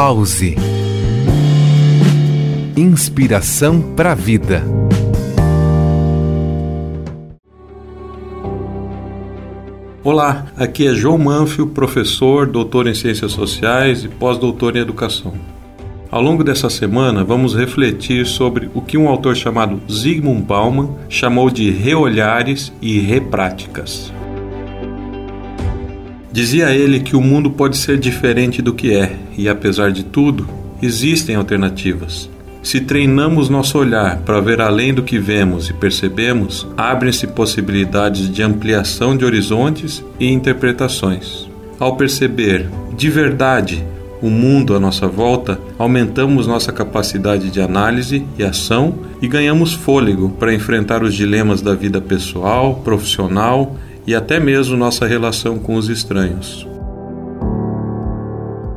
Pause. Inspiração para a vida. Olá, aqui é João Manfio, professor, doutor em Ciências Sociais e pós-doutor em Educação. Ao longo dessa semana, vamos refletir sobre o que um autor chamado Zygmunt Bauman chamou de reolhares e repráticas. Dizia ele que o mundo pode ser diferente do que é, e apesar de tudo, existem alternativas. Se treinamos nosso olhar para ver além do que vemos e percebemos, abrem-se possibilidades de ampliação de horizontes e interpretações. Ao perceber de verdade o mundo à nossa volta, aumentamos nossa capacidade de análise e ação e ganhamos fôlego para enfrentar os dilemas da vida pessoal, profissional e até mesmo nossa relação com os estranhos.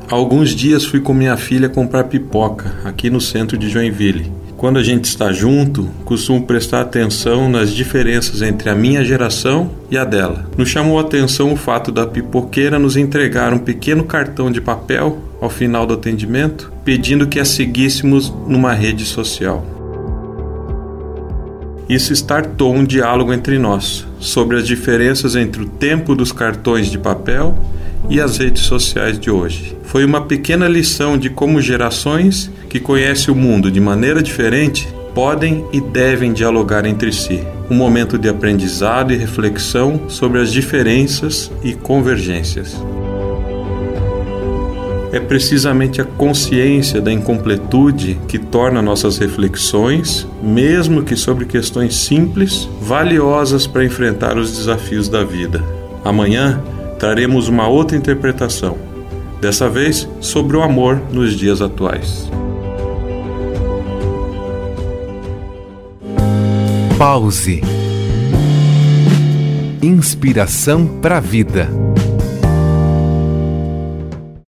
Há alguns dias fui com minha filha comprar pipoca aqui no centro de Joinville. Quando a gente está junto, costumo prestar atenção nas diferenças entre a minha geração e a dela. Nos chamou a atenção o fato da pipoqueira nos entregar um pequeno cartão de papel ao final do atendimento, pedindo que a seguíssemos numa rede social. Isso startou um diálogo entre nós sobre as diferenças entre o tempo dos cartões de papel e as redes sociais de hoje. Foi uma pequena lição de como gerações que conhecem o mundo de maneira diferente podem e devem dialogar entre si. Um momento de aprendizado e reflexão sobre as diferenças e convergências é precisamente a consciência da incompletude que torna nossas reflexões, mesmo que sobre questões simples, valiosas para enfrentar os desafios da vida. Amanhã traremos uma outra interpretação, dessa vez sobre o amor nos dias atuais. Pause. Inspiração para a vida.